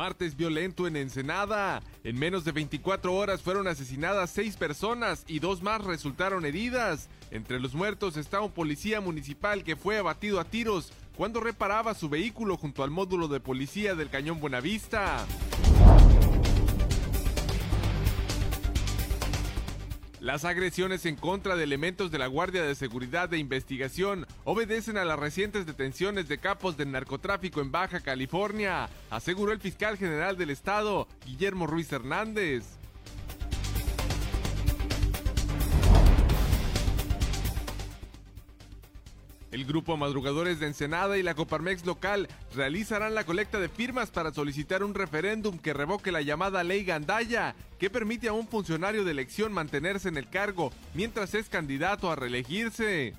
Martes violento en Ensenada. En menos de 24 horas fueron asesinadas seis personas y dos más resultaron heridas. Entre los muertos está un policía municipal que fue abatido a tiros cuando reparaba su vehículo junto al módulo de policía del Cañón Buenavista. Las agresiones en contra de elementos de la Guardia de Seguridad de Investigación obedecen a las recientes detenciones de capos del narcotráfico en Baja California, aseguró el fiscal general del estado, Guillermo Ruiz Hernández. El grupo Madrugadores de Ensenada y la Coparmex local realizarán la colecta de firmas para solicitar un referéndum que revoque la llamada ley Gandaya, que permite a un funcionario de elección mantenerse en el cargo mientras es candidato a reelegirse.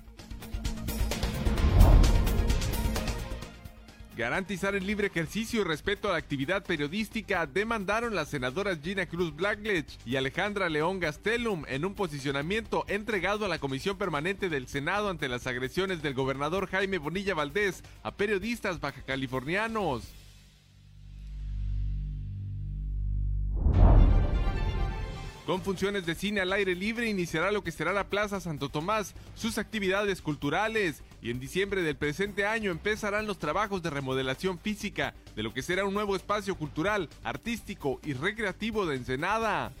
Garantizar el libre ejercicio y respeto a la actividad periodística demandaron las senadoras Gina Cruz Blackledge y Alejandra León Gastelum en un posicionamiento entregado a la Comisión Permanente del Senado ante las agresiones del gobernador Jaime Bonilla Valdés a periodistas bajacalifornianos. Con funciones de cine al aire libre iniciará lo que será la Plaza Santo Tomás, sus actividades culturales y en diciembre del presente año empezarán los trabajos de remodelación física de lo que será un nuevo espacio cultural, artístico y recreativo de Ensenada.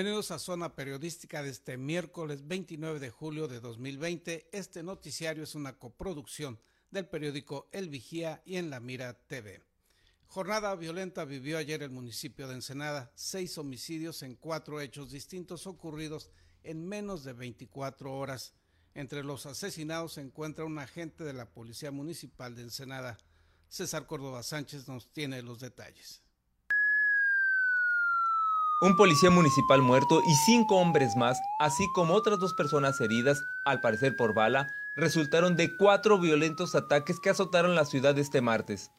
Bienvenidos a Zona Periodística de este miércoles 29 de julio de 2020. Este noticiario es una coproducción del periódico El Vigía y en La Mira TV. Jornada violenta vivió ayer el municipio de Ensenada, seis homicidios en cuatro hechos distintos ocurridos en menos de 24 horas. Entre los asesinados se encuentra un agente de la Policía Municipal de Ensenada. César Córdoba Sánchez nos tiene los detalles. Un policía municipal muerto y cinco hombres más, así como otras dos personas heridas, al parecer por bala, resultaron de cuatro violentos ataques que azotaron la ciudad este martes.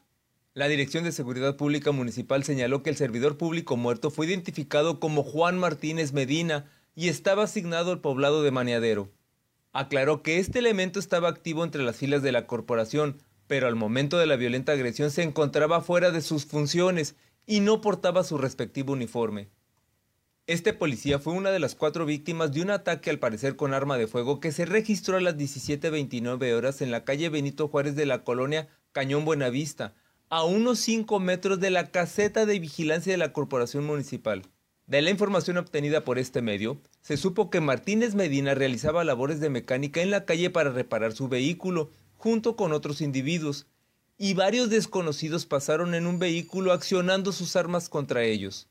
La Dirección de Seguridad Pública Municipal señaló que el servidor público muerto fue identificado como Juan Martínez Medina y estaba asignado al poblado de Maniadero. Aclaró que este elemento estaba activo entre las filas de la corporación, pero al momento de la violenta agresión se encontraba fuera de sus funciones y no portaba su respectivo uniforme. Este policía fue una de las cuatro víctimas de un ataque al parecer con arma de fuego que se registró a las 17.29 horas en la calle Benito Juárez de la colonia Cañón Buenavista, a unos 5 metros de la caseta de vigilancia de la Corporación Municipal. De la información obtenida por este medio, se supo que Martínez Medina realizaba labores de mecánica en la calle para reparar su vehículo, junto con otros individuos, y varios desconocidos pasaron en un vehículo accionando sus armas contra ellos.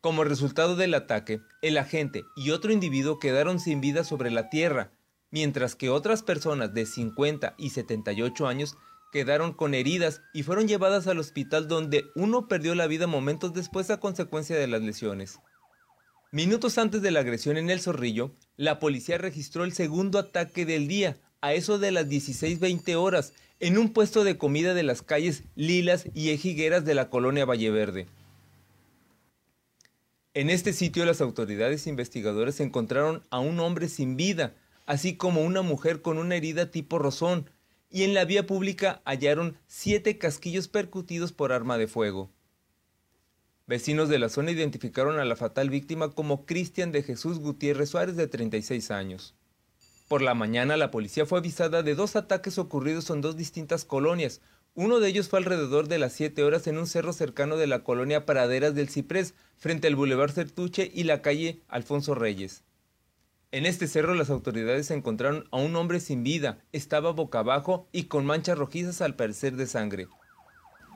Como resultado del ataque, el agente y otro individuo quedaron sin vida sobre la tierra, mientras que otras personas de 50 y 78 años quedaron con heridas y fueron llevadas al hospital donde uno perdió la vida momentos después a consecuencia de las lesiones. Minutos antes de la agresión en el Zorrillo, la policía registró el segundo ataque del día, a eso de las 16.20 horas, en un puesto de comida de las calles Lilas y Ejigueras de la colonia Valleverde. En este sitio las autoridades investigadoras encontraron a un hombre sin vida, así como una mujer con una herida tipo rozón, y en la vía pública hallaron siete casquillos percutidos por arma de fuego. Vecinos de la zona identificaron a la fatal víctima como Cristian de Jesús Gutiérrez Suárez de 36 años. Por la mañana la policía fue avisada de dos ataques ocurridos en dos distintas colonias, uno de ellos fue alrededor de las 7 horas en un cerro cercano de la colonia Praderas del Ciprés, frente al Boulevard Certuche y la calle Alfonso Reyes. En este cerro las autoridades encontraron a un hombre sin vida, estaba boca abajo y con manchas rojizas al parecer de sangre.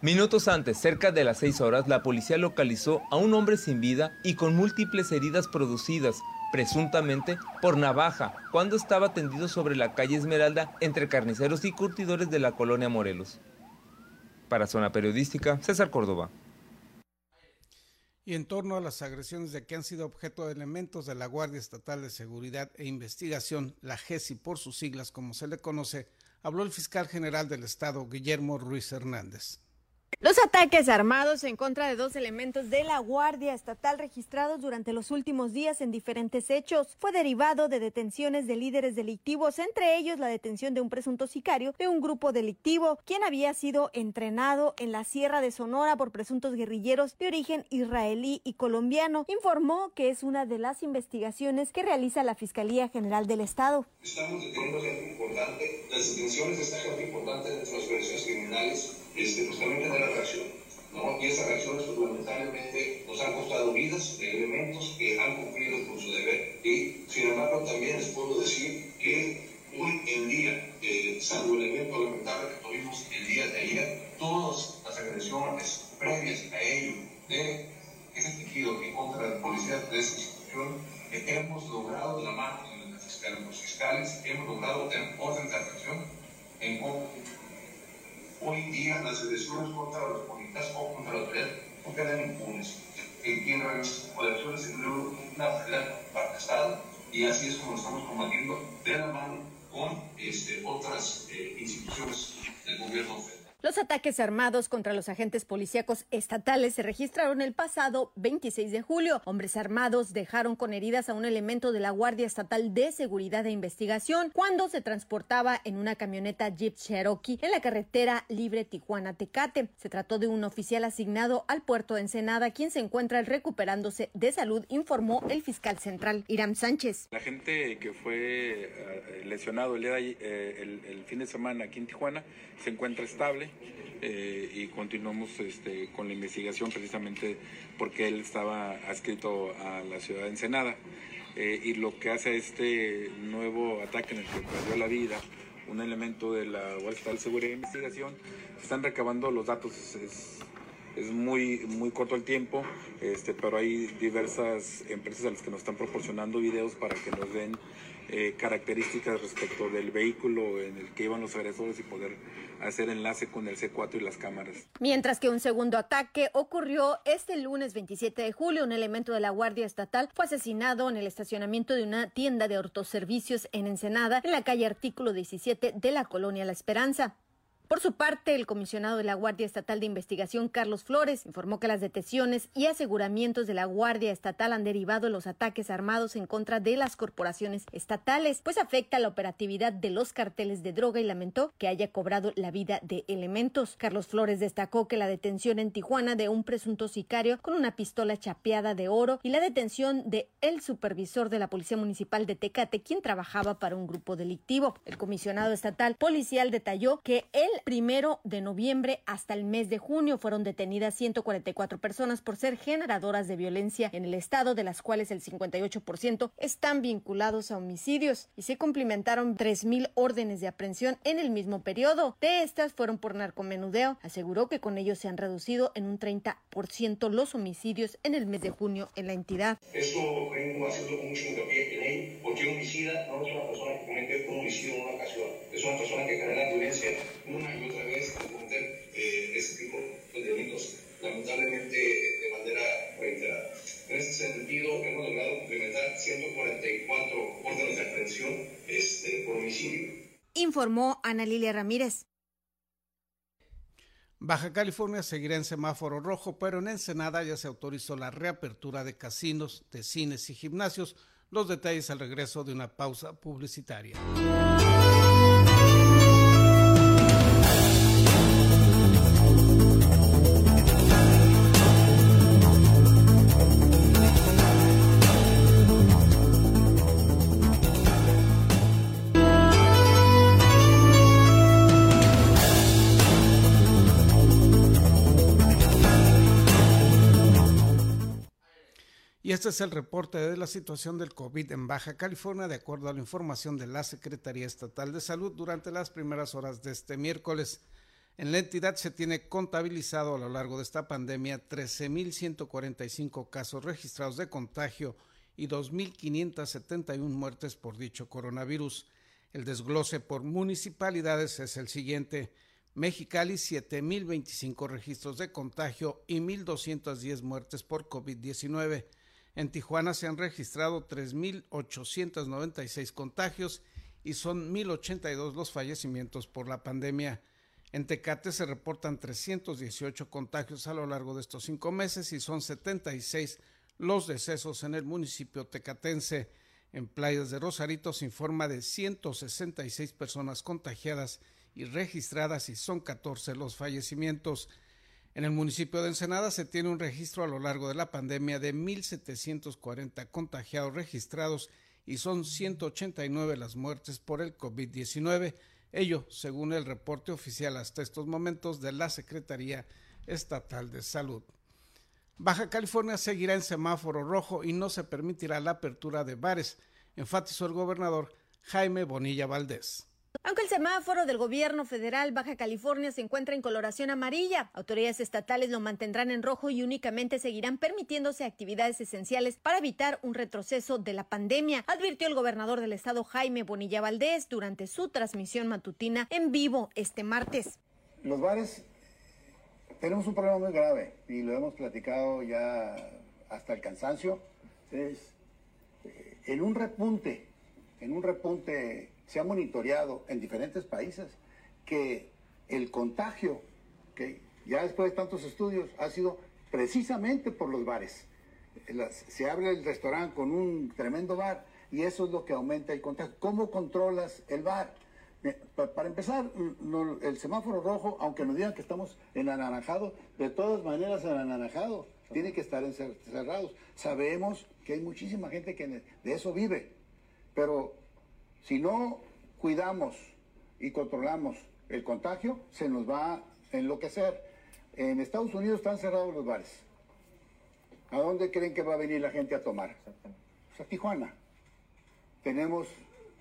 Minutos antes, cerca de las 6 horas, la policía localizó a un hombre sin vida y con múltiples heridas producidas, presuntamente por navaja, cuando estaba tendido sobre la calle Esmeralda entre carniceros y curtidores de la colonia Morelos. Para Zona Periodística, César Córdoba. Y en torno a las agresiones de que han sido objeto de elementos de la Guardia Estatal de Seguridad e Investigación, la GESI por sus siglas como se le conoce, habló el fiscal general del Estado, Guillermo Ruiz Hernández. Los ataques armados en contra de dos elementos de la Guardia Estatal registrados durante los últimos días en diferentes hechos fue derivado de detenciones de líderes delictivos, entre ellos la detención de un presunto sicario de un grupo delictivo, quien había sido entrenado en la Sierra de Sonora por presuntos guerrilleros de origen israelí y colombiano. Informó que es una de las investigaciones que realiza la Fiscalía General del Estado. Estamos deteniendo gente importante, las detenciones de esta gente importante de las organizaciones criminales este, pues también tener la reacción. ¿no? Y esas reacciones pues, lamentablemente nos han costado vidas de elementos que han cumplido con su deber. Y sin embargo también les puedo decir que hoy en día, eh, salvo el evento lamentable que tuvimos el día de ayer, todas las agresiones previas a ello de ese tejido en contra la policía de esa institución, eh, hemos logrado de la mano de los fiscales, hemos logrado tener orden de atención en contra Hoy día las los policías o contra la autoridad no quedan impunes. El quien realiza acciones se una parte del Estado y así es como estamos combatiendo de la mano con este, otras eh, instituciones del gobierno federal. Los ataques armados contra los agentes policíacos estatales se registraron el pasado 26 de julio. Hombres armados dejaron con heridas a un elemento de la Guardia Estatal de Seguridad e Investigación cuando se transportaba en una camioneta Jeep Cherokee en la carretera libre Tijuana-Tecate. Se trató de un oficial asignado al puerto de Ensenada, quien se encuentra recuperándose de salud, informó el fiscal central Irán Sánchez. La gente que fue eh, lesionado el, eh, el fin de semana aquí en Tijuana se encuentra estable eh, y continuamos este, con la investigación precisamente porque él estaba adscrito a la ciudad de Ensenada. Eh, y lo que hace este nuevo ataque en el que perdió la vida un elemento de la Guardia de Seguridad e Investigación, están recabando los datos, es, es muy, muy corto el tiempo, este, pero hay diversas empresas a las que nos están proporcionando videos para que nos den eh, características respecto del vehículo en el que iban los agresores y poder hacer enlace con el C4 y las cámaras. Mientras que un segundo ataque ocurrió este lunes 27 de julio, un elemento de la Guardia Estatal fue asesinado en el estacionamiento de una tienda de autoservicios en Ensenada, en la calle Artículo 17 de la colonia La Esperanza. Por su parte, el comisionado de la Guardia Estatal de Investigación, Carlos Flores, informó que las detenciones y aseguramientos de la Guardia Estatal han derivado de los ataques armados en contra de las corporaciones estatales, pues afecta la operatividad de los carteles de droga y lamentó que haya cobrado la vida de elementos. Carlos Flores destacó que la detención en Tijuana de un presunto sicario con una pistola chapeada de oro y la detención de el supervisor de la Policía Municipal de Tecate, quien trabajaba para un grupo delictivo. El comisionado estatal policial detalló que el primero de noviembre hasta el mes de junio fueron detenidas 144 personas por ser generadoras de violencia en el estado, de las cuales el 58% están vinculados a homicidios y se cumplimentaron 3.000 órdenes de aprehensión en el mismo periodo. De estas fueron por narcomenudeo. Aseguró que con ello se han reducido en un 30% los homicidios en el mes de junio en la entidad. Esto vengo haciendo mucho hincapié en él, porque homicida no es una persona que comete un homicidio en una ocasión, es una persona que genera violencia una y otra vez cometer eh, ese tipo de delitos, lamentablemente de manera reiterada. En este sentido, hemos logrado complementar 144 órdenes de aprehensión este, por homicidio. Informó Ana Lilia Ramírez. Baja California seguirá en semáforo rojo, pero en Ensenada ya se autorizó la reapertura de casinos, de cines y gimnasios. Los detalles al regreso de una pausa publicitaria. Este es el reporte de la situación del COVID en Baja California, de acuerdo a la información de la Secretaría Estatal de Salud durante las primeras horas de este miércoles. En la entidad se tiene contabilizado a lo largo de esta pandemia 13.145 casos registrados de contagio y 2.571 muertes por dicho coronavirus. El desglose por municipalidades es el siguiente. Mexicali 7.025 registros de contagio y 1.210 muertes por COVID-19. En Tijuana se han registrado 3.896 contagios y son 1.082 los fallecimientos por la pandemia. En Tecate se reportan 318 contagios a lo largo de estos cinco meses y son 76 los decesos en el municipio tecatense. En playas de Rosarito se informa de 166 personas contagiadas y registradas y son 14 los fallecimientos. En el municipio de Ensenada se tiene un registro a lo largo de la pandemia de 1.740 contagiados registrados y son 189 las muertes por el COVID-19. Ello, según el reporte oficial hasta estos momentos de la Secretaría Estatal de Salud. Baja California seguirá en semáforo rojo y no se permitirá la apertura de bares, enfatizó el gobernador Jaime Bonilla Valdés. Aunque el semáforo del gobierno federal Baja California se encuentra en coloración amarilla, autoridades estatales lo mantendrán en rojo y únicamente seguirán permitiéndose actividades esenciales para evitar un retroceso de la pandemia, advirtió el gobernador del estado Jaime Bonilla Valdés durante su transmisión matutina en vivo este martes. Los bares tenemos un problema muy grave y lo hemos platicado ya hasta el cansancio. Es, eh, en un repunte, en un repunte se ha monitoreado en diferentes países que el contagio, que ya después de tantos estudios, ha sido precisamente por los bares. se abre el restaurante con un tremendo bar y eso es lo que aumenta el contagio. ¿Cómo controlas el bar? Para empezar, el semáforo rojo, aunque nos digan que estamos en anaranjado, de todas maneras en anaranjado, tiene que estar encerrados. Sabemos que hay muchísima gente que de eso vive, pero si no cuidamos y controlamos el contagio, se nos va a enloquecer. En Estados Unidos están cerrados los bares. ¿A dónde creen que va a venir la gente a tomar? Pues a Tijuana. Tenemos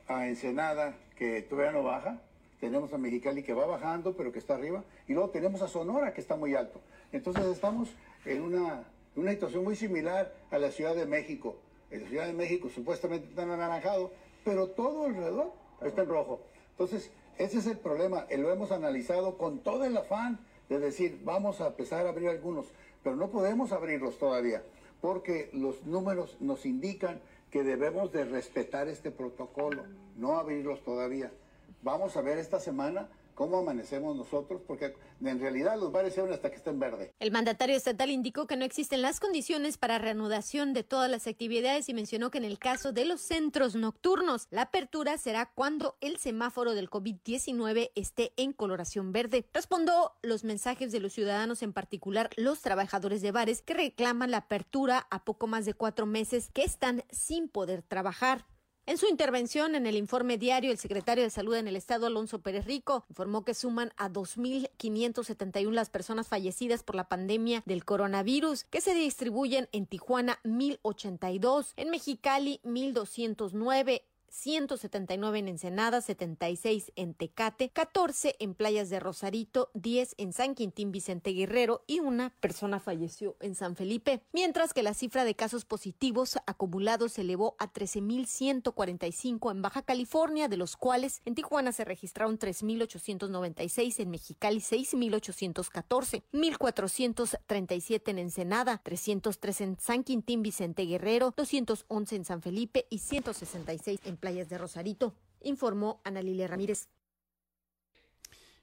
a Ensenada, que todavía no baja. Tenemos a Mexicali que va bajando, pero que está arriba. Y luego tenemos a Sonora, que está muy alto. Entonces estamos en una, una situación muy similar a la Ciudad de México. En la Ciudad de México supuestamente está anaranjado, pero todo alrededor está en rojo. Entonces, ese es el problema. Lo hemos analizado con todo el afán de decir, vamos a empezar a abrir algunos, pero no podemos abrirlos todavía, porque los números nos indican que debemos de respetar este protocolo, no abrirlos todavía. Vamos a ver esta semana cómo amanecemos nosotros, porque en realidad los bares se abren hasta que estén verde. El mandatario estatal indicó que no existen las condiciones para reanudación de todas las actividades y mencionó que en el caso de los centros nocturnos, la apertura será cuando el semáforo del COVID-19 esté en coloración verde. Respondió los mensajes de los ciudadanos, en particular los trabajadores de bares, que reclaman la apertura a poco más de cuatro meses que están sin poder trabajar. En su intervención en el informe diario, el secretario de Salud en el Estado, Alonso Pérez Rico, informó que suman a 2.571 las personas fallecidas por la pandemia del coronavirus, que se distribuyen en Tijuana 1.082, en Mexicali 1.209, 179 en Ensenada, 76 en Tecate, 14 en Playas de Rosarito, 10 en San Quintín Vicente Guerrero y una persona falleció en San Felipe, mientras que la cifra de casos positivos acumulados se elevó a 13.145 en Baja California, de los cuales en Tijuana se registraron 3.896, en Mexicali 6.814, 1.437 en Ensenada, 303 en San Quintín Vicente Guerrero, 211 en San Felipe y 166 en playas de Rosarito, informó Ana Lilia Ramírez.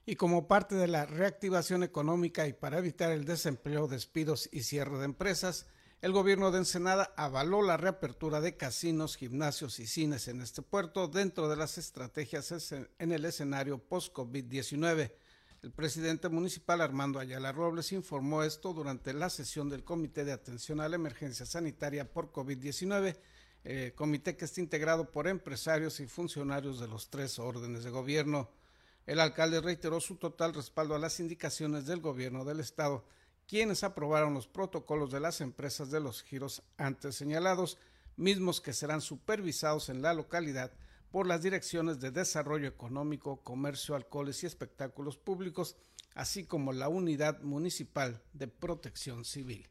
Y como parte de la reactivación económica y para evitar el desempleo, despidos y cierre de empresas, el gobierno de Ensenada avaló la reapertura de casinos, gimnasios y cines en este puerto dentro de las estrategias en el escenario post-COVID-19. El presidente municipal Armando Ayala Robles informó esto durante la sesión del Comité de Atención a la Emergencia Sanitaria por COVID-19 eh, comité que está integrado por empresarios y funcionarios de los tres órdenes de gobierno. El alcalde reiteró su total respaldo a las indicaciones del gobierno del estado, quienes aprobaron los protocolos de las empresas de los giros antes señalados, mismos que serán supervisados en la localidad por las direcciones de Desarrollo Económico, Comercio, Alcoholes y Espectáculos Públicos, así como la Unidad Municipal de Protección Civil.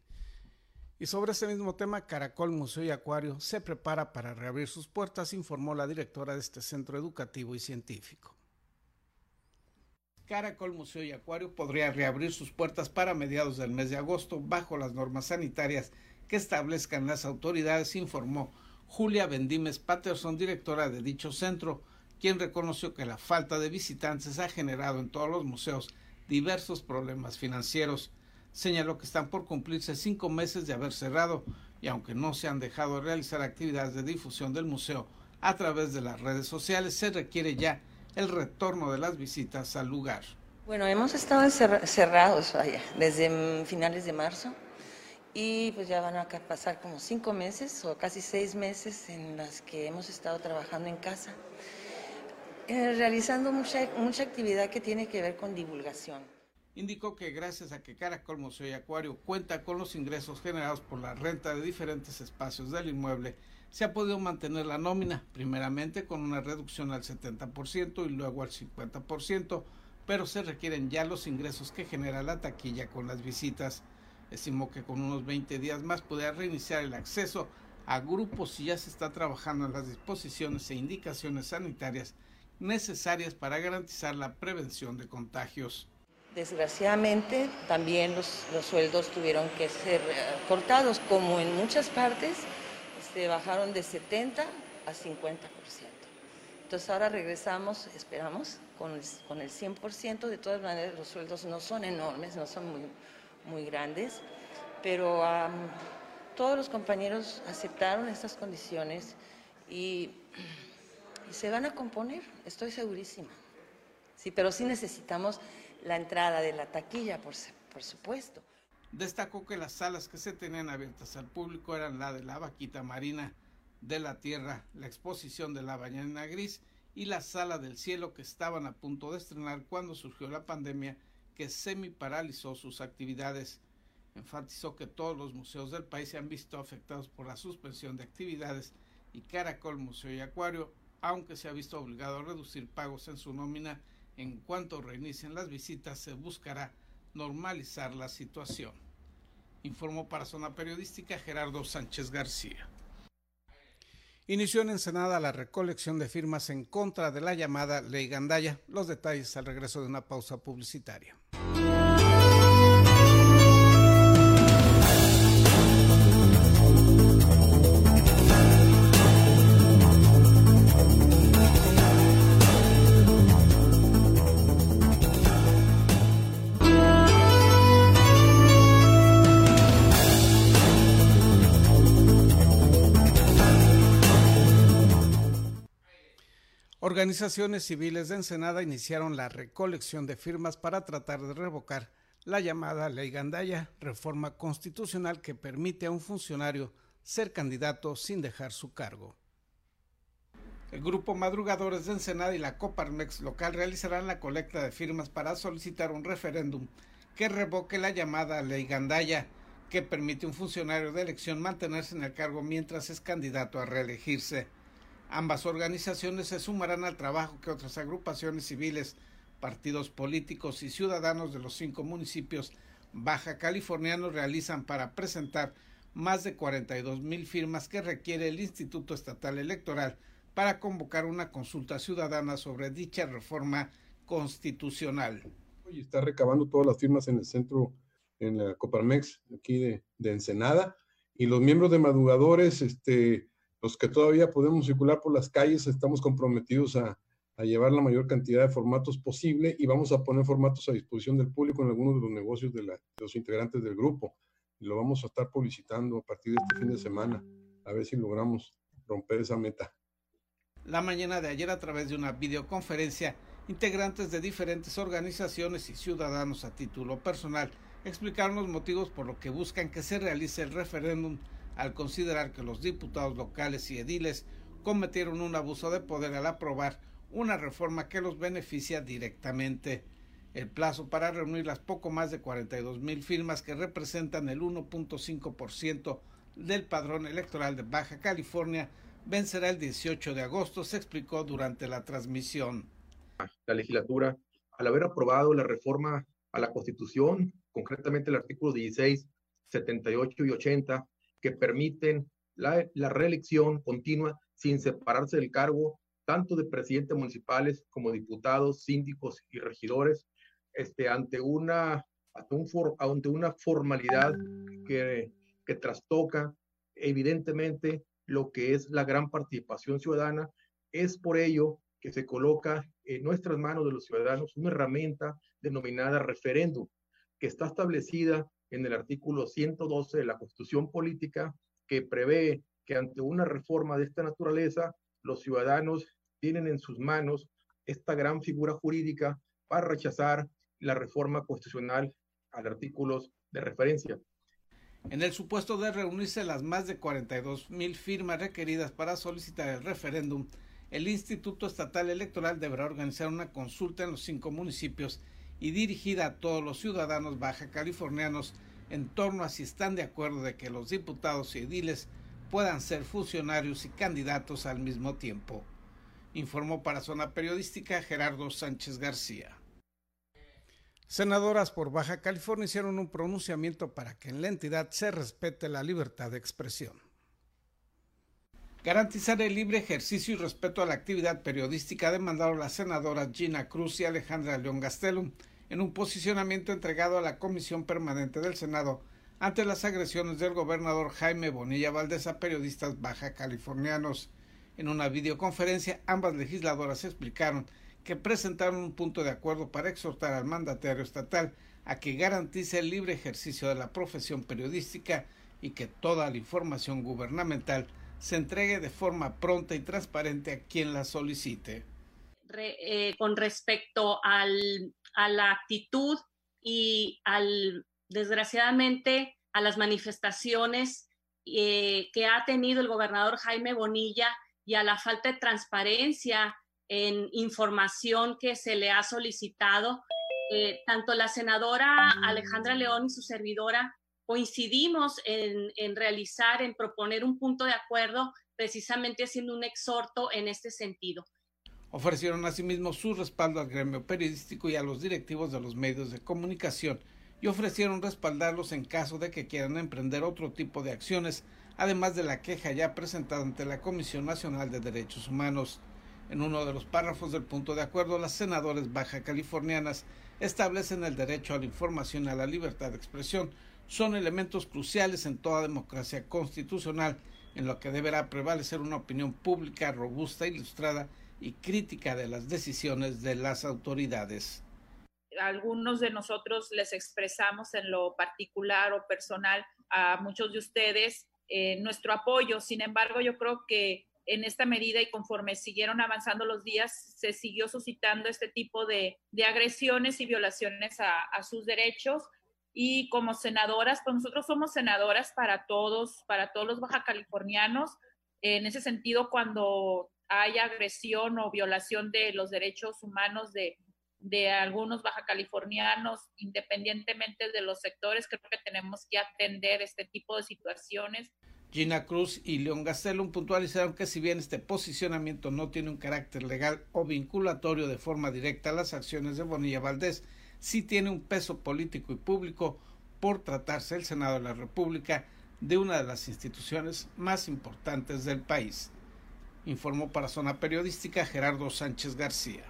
Y sobre ese mismo tema, Caracol Museo y Acuario se prepara para reabrir sus puertas, informó la directora de este centro educativo y científico. Caracol Museo y Acuario podría reabrir sus puertas para mediados del mes de agosto bajo las normas sanitarias que establezcan las autoridades, informó Julia Bendimes Patterson, directora de dicho centro, quien reconoció que la falta de visitantes ha generado en todos los museos diversos problemas financieros señaló que están por cumplirse cinco meses de haber cerrado y aunque no se han dejado de realizar actividades de difusión del museo a través de las redes sociales, se requiere ya el retorno de las visitas al lugar. Bueno, hemos estado cerrados desde finales de marzo y pues ya van a pasar como cinco meses o casi seis meses en las que hemos estado trabajando en casa, eh, realizando mucha, mucha actividad que tiene que ver con divulgación indicó que gracias a que Caracol Museo y Acuario cuenta con los ingresos generados por la renta de diferentes espacios del inmueble, se ha podido mantener la nómina, primeramente con una reducción al 70% y luego al 50%, pero se requieren ya los ingresos que genera la taquilla con las visitas. Estimó que con unos 20 días más podría reiniciar el acceso a grupos y ya se está trabajando en las disposiciones e indicaciones sanitarias necesarias para garantizar la prevención de contagios. Desgraciadamente también los, sueldos tuvieron que ser eh, cortados, como en muchas partes se este, bajaron de 70 a 50%. Entonces ahora regresamos, esperamos, con el, con el 100%. De todas maneras, los sueldos no son enormes, no son muy, muy grandes, pero todos los compañeros aceptaron estas condiciones y, y se van a componer, estoy segurísima. Sí, pero sí necesitamos la entrada de la taquilla, por, por supuesto. Destacó que las salas que se tenían abiertas al público eran la de la vaquita marina de la tierra, la exposición de la bañana gris y la sala del cielo que estaban a punto de estrenar cuando surgió la pandemia que semi paralizó sus actividades. Enfatizó que todos los museos del país se han visto afectados por la suspensión de actividades y Caracol Museo y Acuario, aunque se ha visto obligado a reducir pagos en su nómina, en cuanto reinicien las visitas, se buscará normalizar la situación. Informó para Zona Periodística Gerardo Sánchez García. Inició en Ensenada la recolección de firmas en contra de la llamada Ley Gandaya. Los detalles al regreso de una pausa publicitaria. Organizaciones civiles de Ensenada iniciaron la recolección de firmas para tratar de revocar la llamada Ley Gandaya, reforma constitucional que permite a un funcionario ser candidato sin dejar su cargo. El grupo Madrugadores de Ensenada y la Coparmex local realizarán la colecta de firmas para solicitar un referéndum que revoque la llamada Ley Gandaya, que permite a un funcionario de elección mantenerse en el cargo mientras es candidato a reelegirse. Ambas organizaciones se sumarán al trabajo que otras agrupaciones civiles, partidos políticos y ciudadanos de los cinco municipios baja californianos realizan para presentar más de 42 mil firmas que requiere el Instituto Estatal Electoral para convocar una consulta ciudadana sobre dicha reforma constitucional. Y está recabando todas las firmas en el centro, en la Coparmex, aquí de, de Ensenada, y los miembros de madrugadores, este, los que todavía podemos circular por las calles estamos comprometidos a, llevar la mayor cantidad de formatos posible y vamos a poner formatos a disposición del público en algunos de los negocios de, los integrantes del grupo. Lo vamos a estar publicitando a partir de este fin de semana, a ver si logramos romper esa meta. La mañana de ayer, a través de una videoconferencia, integrantes de diferentes organizaciones y ciudadanos a título personal explicaron los motivos por los que buscan que se realice el referéndum al considerar que los diputados locales y ediles cometieron un abuso de poder al aprobar una reforma que los beneficia directamente. El plazo para reunir las poco más de 42 mil firmas que representan el 1.5% del padrón electoral de Baja California vencerá el 18 de agosto, se explicó durante la transmisión. La legislatura, al haber aprobado la reforma a la Constitución, concretamente el artículo 16, 78 y 80, que permiten la, reelección continua sin separarse del cargo tanto de presidentes municipales como diputados, síndicos y regidores, este, ante, una, ante, un ante una formalidad que, que trastoca evidentemente lo que es la gran participación ciudadana. Es por ello que se coloca en nuestras manos de los ciudadanos una herramienta denominada referéndum, que está establecida en el artículo 112 de la Constitución Política, que prevé que ante una reforma de esta naturaleza, los ciudadanos tienen en sus manos esta gran figura jurídica para rechazar la reforma constitucional al artículos de referencia. En el supuesto de reunirse las más de 42 mil firmas requeridas para solicitar el referéndum, el Instituto Estatal Electoral deberá organizar una consulta en los cinco municipios y dirigida a todos los ciudadanos baja californianos en torno a si están de acuerdo de que los diputados y ediles puedan ser funcionarios y candidatos al mismo tiempo informó para Zona Periodística Gerardo Sánchez García. Senadoras por Baja California hicieron un pronunciamiento para que en la entidad se respete la libertad de expresión. Garantizar el libre ejercicio y respeto a la actividad periodística demandaron las senadoras Gina Cruz y Alejandra León Gastelum en un posicionamiento entregado a la Comisión Permanente del Senado ante las agresiones del gobernador Jaime Bonilla Valdés a periodistas baja californianos. En una videoconferencia, ambas legisladoras explicaron que presentaron un punto de acuerdo para exhortar al mandatario estatal a que garantice el libre ejercicio de la profesión periodística y que toda la información gubernamental se entregue de forma pronta y transparente a quien la solicite. Eh, con respecto al, a la actitud y al, desgraciadamente, a las manifestaciones eh, que ha tenido el gobernador Jaime Bonilla y a la falta de transparencia en información que se le ha solicitado. Eh, tanto la senadora Alejandra León y su servidora coincidimos en, en, realizar, en proponer un punto de acuerdo, precisamente haciendo un exhorto en este sentido. Ofrecieron asimismo su respaldo al gremio periodístico y a los directivos de los medios de comunicación y ofrecieron respaldarlos en caso de que quieran emprender otro tipo de acciones además de la queja ya presentada ante la Comisión Nacional de Derechos Humanos. En uno de los párrafos del punto de acuerdo, las senadoras baja californianas establecen el derecho a la información y a la libertad de expresión. Son elementos cruciales en toda democracia constitucional, en lo que deberá prevalecer una opinión pública robusta, ilustrada y crítica de las decisiones de las autoridades. Algunos de nosotros les expresamos en lo particular o personal a muchos de ustedes eh, nuestro apoyo. Sin embargo, yo creo que en esta medida y conforme siguieron avanzando los días, se siguió suscitando este tipo de, agresiones y violaciones a, sus derechos. Y como senadoras, pues nosotros somos senadoras para todos, para todos los baja californianos. En ese sentido, cuando hay agresión o violación de los derechos humanos de, algunos baja californianos, independientemente de los sectores, creo que tenemos que atender este tipo de situaciones. Gina Cruz y León Gastelum puntualizaron que si bien este posicionamiento no tiene un carácter legal o vinculatorio de forma directa a las acciones de Bonilla Valdés, sí tiene un peso político y público por tratarse el Senado de la República de una de las instituciones más importantes del país. Informó para Zona Periodística Gerardo Sánchez García.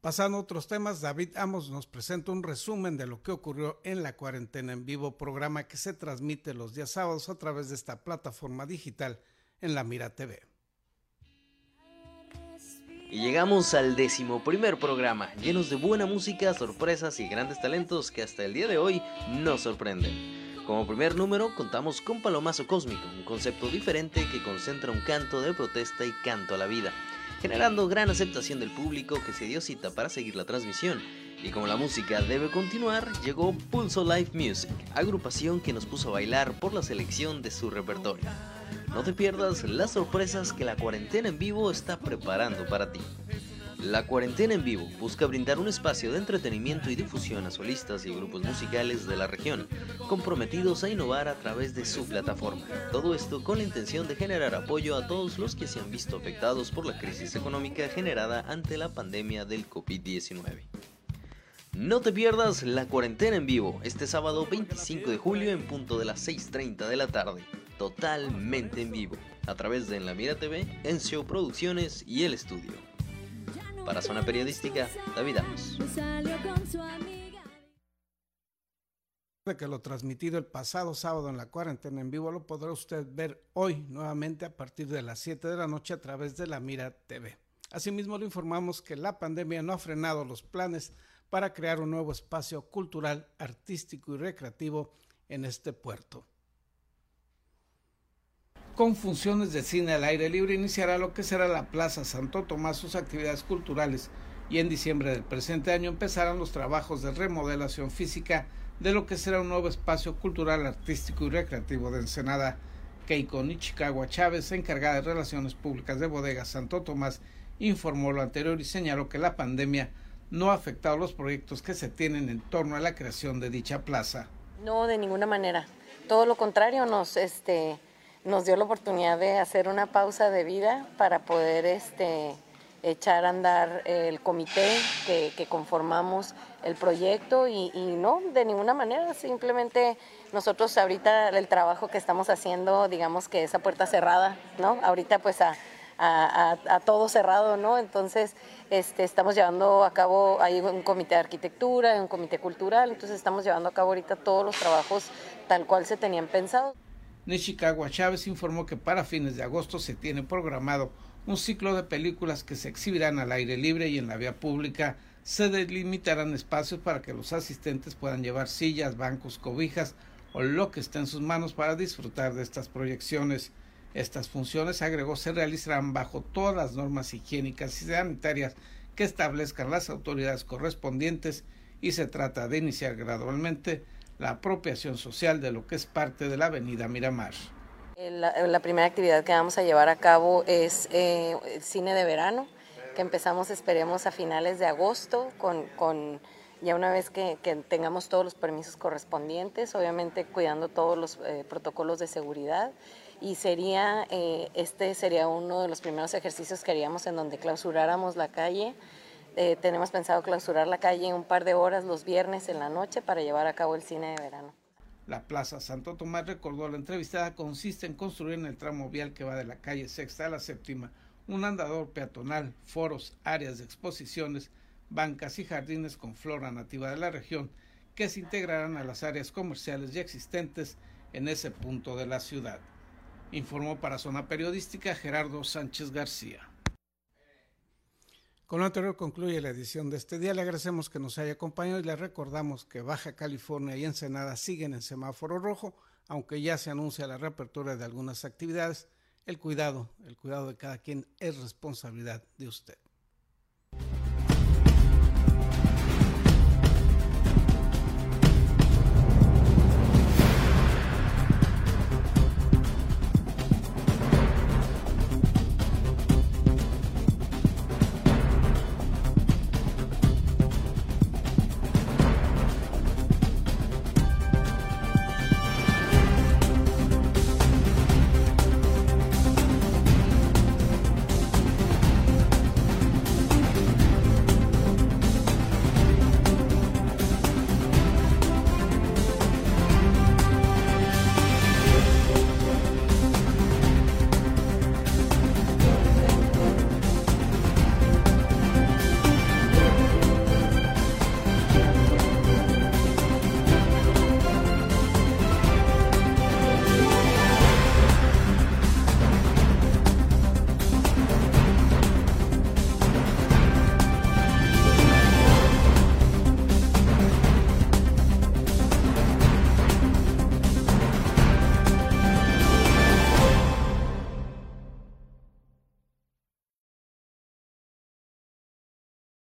Pasando a otros temas, David Amos nos presenta un resumen de lo que ocurrió en la cuarentena en vivo, programa que se transmite los días sábados a través de esta plataforma digital en la Mira TV. Y llegamos al décimo primer programa, llenos de buena música, sorpresas y grandes talentos que hasta el día de hoy nos sorprenden. Como primer número contamos con Palomazo Cósmico, un concepto diferente que concentra un canto de protesta y canto a la vida generando gran aceptación del público que se dio cita para seguir la transmisión. Y como la música debe continuar, llegó Pulso Live Music, agrupación que nos puso a bailar por la selección de su repertorio. No te pierdas las sorpresas que la cuarentena en vivo está preparando para ti. La cuarentena en vivo busca brindar un espacio de entretenimiento y difusión a solistas y grupos musicales de la región, comprometidos a innovar a través de su plataforma. Todo esto con la intención de generar apoyo a todos los que se han visto afectados por la crisis económica generada ante la pandemia del COVID-19. No te pierdas la cuarentena en vivo este sábado 25 de julio en punto de las 6.30 de la tarde. Totalmente en vivo. A través de En la Mira TV, Encio Producciones y El Estudio. Para Zona Periodística, David Amos. Que lo transmitido el pasado sábado en la cuarentena en vivo lo podrá usted ver hoy nuevamente a partir de las 7 de la noche a través de la Mira TV. Asimismo, le informamos que la pandemia no ha frenado los planes para crear un nuevo espacio cultural, artístico y recreativo en este puerto. Con funciones de cine al aire libre iniciará lo que será la Plaza Santo Tomás sus actividades culturales y en diciembre del presente año empezarán los trabajos de remodelación física de lo que será un nuevo espacio cultural, artístico y recreativo de Ensenada. Keiko Nichikawa Chávez, encargada de Relaciones Públicas de Bodega Santo Tomás, informó lo anterior y señaló que la pandemia no ha afectado los proyectos que se tienen en torno a la creación de dicha plaza. No, de ninguna manera. Todo lo contrario, nos, este, nos dio la oportunidad de hacer una pausa de vida para poder este, echar a andar el comité que, conformamos el proyecto y, y, no, de ninguna manera, simplemente nosotros ahorita el trabajo que estamos haciendo, digamos que esa puerta cerrada, ¿no? Ahorita pues a a, todo cerrado, ¿no? Entonces, este, estamos llevando a cabo, hay un comité de arquitectura, un comité cultural, entonces estamos llevando a cabo ahorita todos los trabajos tal cual se tenían pensado. Nishikawa Chávez informó que para fines de agosto se tiene programado un ciclo de películas que se exhibirán al aire libre y en la vía pública se delimitarán espacios para que los asistentes puedan llevar sillas, bancos, cobijas o lo que esté en sus manos para disfrutar de estas proyecciones. Estas funciones, agregó, se realizarán bajo todas las normas higiénicas y sanitarias que establezcan las autoridades correspondientes y se trata de iniciar gradualmente la apropiación social de lo que es parte de la avenida Miramar. La, primera actividad que vamos a llevar a cabo es eh, el cine de verano, que empezamos, esperemos, a finales de agosto, con, ya una vez que, tengamos todos los permisos correspondientes, obviamente cuidando todos los eh, protocolos de seguridad y sería, eh, este sería uno de los primeros ejercicios que haríamos en donde clausuráramos la calle. Eh, tenemos pensado clausurar la calle en un par de horas los viernes en la noche para llevar a cabo el cine de verano. La Plaza Santo Tomás recordó la entrevistada consiste en construir en el tramo vial que va de la calle Sexta a la Séptima un andador peatonal, foros, áreas de exposiciones, bancas y jardines con flora nativa de la región que se integrarán a las áreas comerciales ya existentes en ese punto de la ciudad. Informó para Zona Periodística Gerardo Sánchez García. Con lo anterior concluye la edición de este día. Le agradecemos que nos haya acompañado y le recordamos que Baja California y Ensenada siguen en semáforo rojo, aunque ya se anuncia la reapertura de algunas actividades. El cuidado, el cuidado de cada quien es responsabilidad de usted.